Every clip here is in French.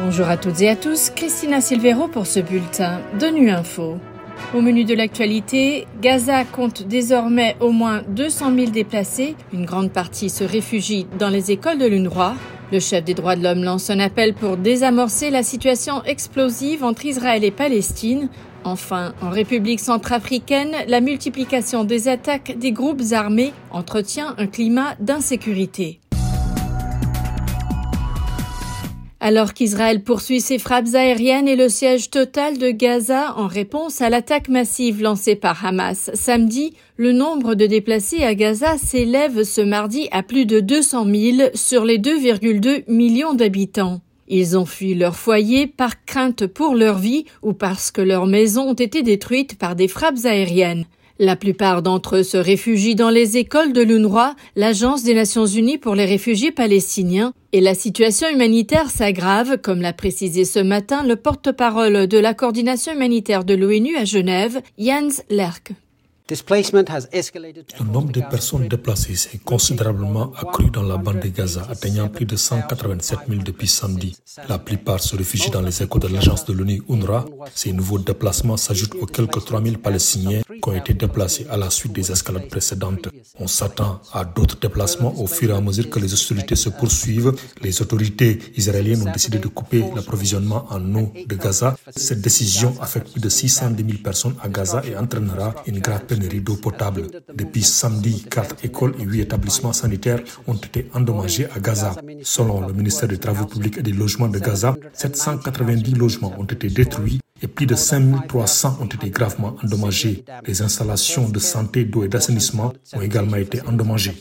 Bonjour à toutes et à tous, Christina Silvero pour ce bulletin de Nu Info. Au menu de l'actualité, Gaza compte désormais au moins 200 000 déplacés. Une grande partie se réfugie dans les écoles de l'UNRWA. Le chef des droits de l'homme lance un appel pour désamorcer la situation explosive entre Israël et Palestine. Enfin, en République centrafricaine, la multiplication des attaques des groupes armés entretient un climat d'insécurité. Alors qu'Israël poursuit ses frappes aériennes et le siège total de Gaza en réponse à l'attaque massive lancée par Hamas samedi, le nombre de déplacés à Gaza s'élève ce mardi à plus de 200 000 sur les 2,2 millions d'habitants. Ils ont fui leur foyer par crainte pour leur vie ou parce que leurs maisons ont été détruites par des frappes aériennes. La plupart d'entre eux se réfugient dans les écoles de l'UNRWA, l'Agence des Nations Unies pour les réfugiés palestiniens, et la situation humanitaire s'aggrave, comme l'a précisé ce matin le porte-parole de la coordination humanitaire de l'ONU à Genève, Jens Lerck. Le nombre de personnes déplacées s'est considérablement accru dans la bande de Gaza, atteignant plus de 187 000 depuis samedi. La plupart se réfugient dans les échos de l'agence de l'ONU UNRWA. Ces nouveaux déplacements s'ajoutent aux quelques 3 000 Palestiniens qui ont été déplacés à la suite des escalades précédentes. On s'attend à d'autres déplacements au fur et à mesure que les hostilités se poursuivent. Les autorités israéliennes ont décidé de couper l'approvisionnement en eau de Gaza. Cette décision affecte plus de 610 000 personnes à Gaza et entraînera une grave d'eau potable. Depuis samedi, quatre écoles et huit établissements sanitaires ont été endommagés à Gaza. Selon le ministère des Travaux publics et des Logements de Gaza, 790 logements ont été détruits et plus de 5300 ont été gravement endommagés. Les installations de santé, d'eau et d'assainissement ont également été endommagées.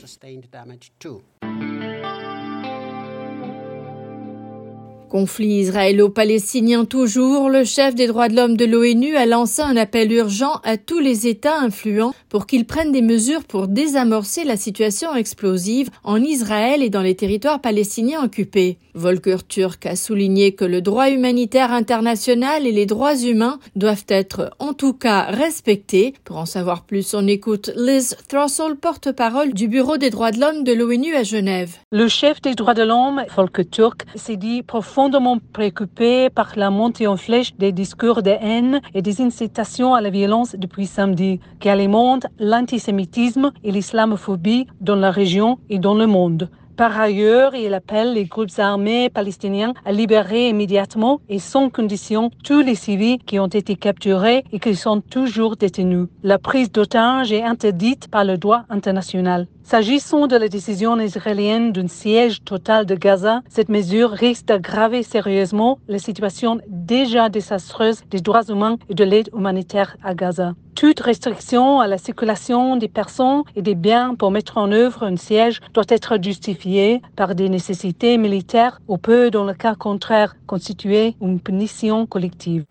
Conflit israélo-palestinien toujours, le chef des droits de l'homme de l'ONU a lancé un appel urgent à tous les États influents pour qu'ils prennent des mesures pour désamorcer la situation explosive en Israël et dans les territoires palestiniens occupés. Volker Turk a souligné que le droit humanitaire international et les droits humains doivent être en tout cas respectés. Pour en savoir plus, on écoute Liz Throssell, porte-parole du Bureau des droits de l'homme de l'ONU à Genève. Le chef des droits de l'homme, Volker Turk, s'est dit profondément profondément préoccupé par la montée en flèche des discours de haine et des incitations à la violence depuis samedi, qui alimentent l'antisémitisme et l'islamophobie dans la région et dans le monde. Par ailleurs, il appelle les groupes armés palestiniens à libérer immédiatement et sans condition tous les civils qui ont été capturés et qui sont toujours détenus. La prise d'otages est interdite par le droit international. S'agissant de la décision israélienne d'un siège total de Gaza, cette mesure risque d'aggraver sérieusement la situation déjà désastreuse des droits humains et de l'aide humanitaire à Gaza. Toute restriction à la circulation des personnes et des biens pour mettre en œuvre un siège doit être justifiée par des nécessités militaires ou peut, dans le cas contraire, constituer une punition collective.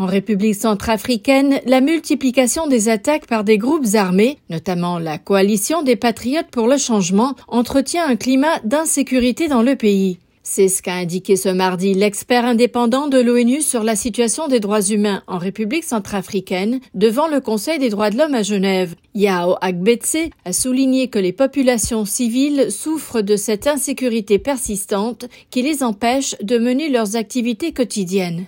En République centrafricaine, la multiplication des attaques par des groupes armés, notamment la coalition des patriotes pour le changement, entretient un climat d'insécurité dans le pays. C'est ce qu'a indiqué ce mardi l'expert indépendant de l'ONU sur la situation des droits humains en République centrafricaine devant le Conseil des droits de l'homme à Genève. Yao Agbetse a souligné que les populations civiles souffrent de cette insécurité persistante qui les empêche de mener leurs activités quotidiennes.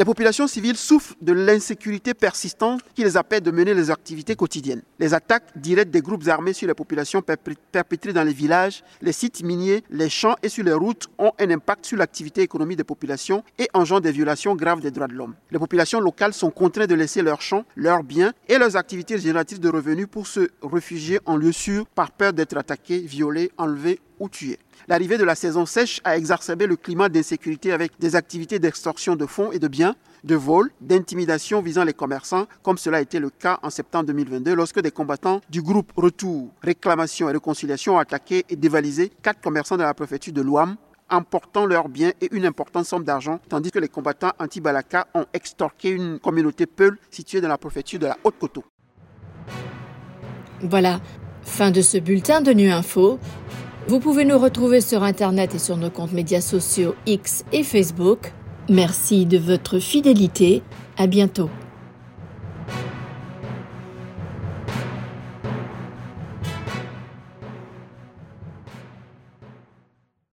Les populations civiles souffrent de l'insécurité persistante qui les appelle de mener les activités quotidiennes. Les attaques directes des groupes armés sur les populations perpétrées dans les villages, les sites miniers, les champs et sur les routes ont un impact sur l'activité économique des populations et engendrent des violations graves des droits de l'homme. Les populations locales sont contraintes de laisser leurs champs, leurs biens et leurs activités génératrices de revenus pour se réfugier en lieu sûr par peur d'être attaqués, violés, L'arrivée de la saison sèche a exacerbé le climat d'insécurité avec des activités d'extorsion de fonds et de biens, de vol, d'intimidation visant les commerçants, comme cela a été le cas en septembre 2022 lorsque des combattants du groupe Retour, Réclamation et Réconciliation ont attaqué et dévalisé quatre commerçants de la préfecture de Louam emportant leurs biens et une importante somme d'argent, tandis que les combattants anti-Balaka ont extorqué une communauté Peul située dans la préfecture de la Haute-Coteau. Voilà, fin de ce bulletin de Nu Info. Vous pouvez nous retrouver sur Internet et sur nos comptes médias sociaux X et Facebook. Merci de votre fidélité. À bientôt.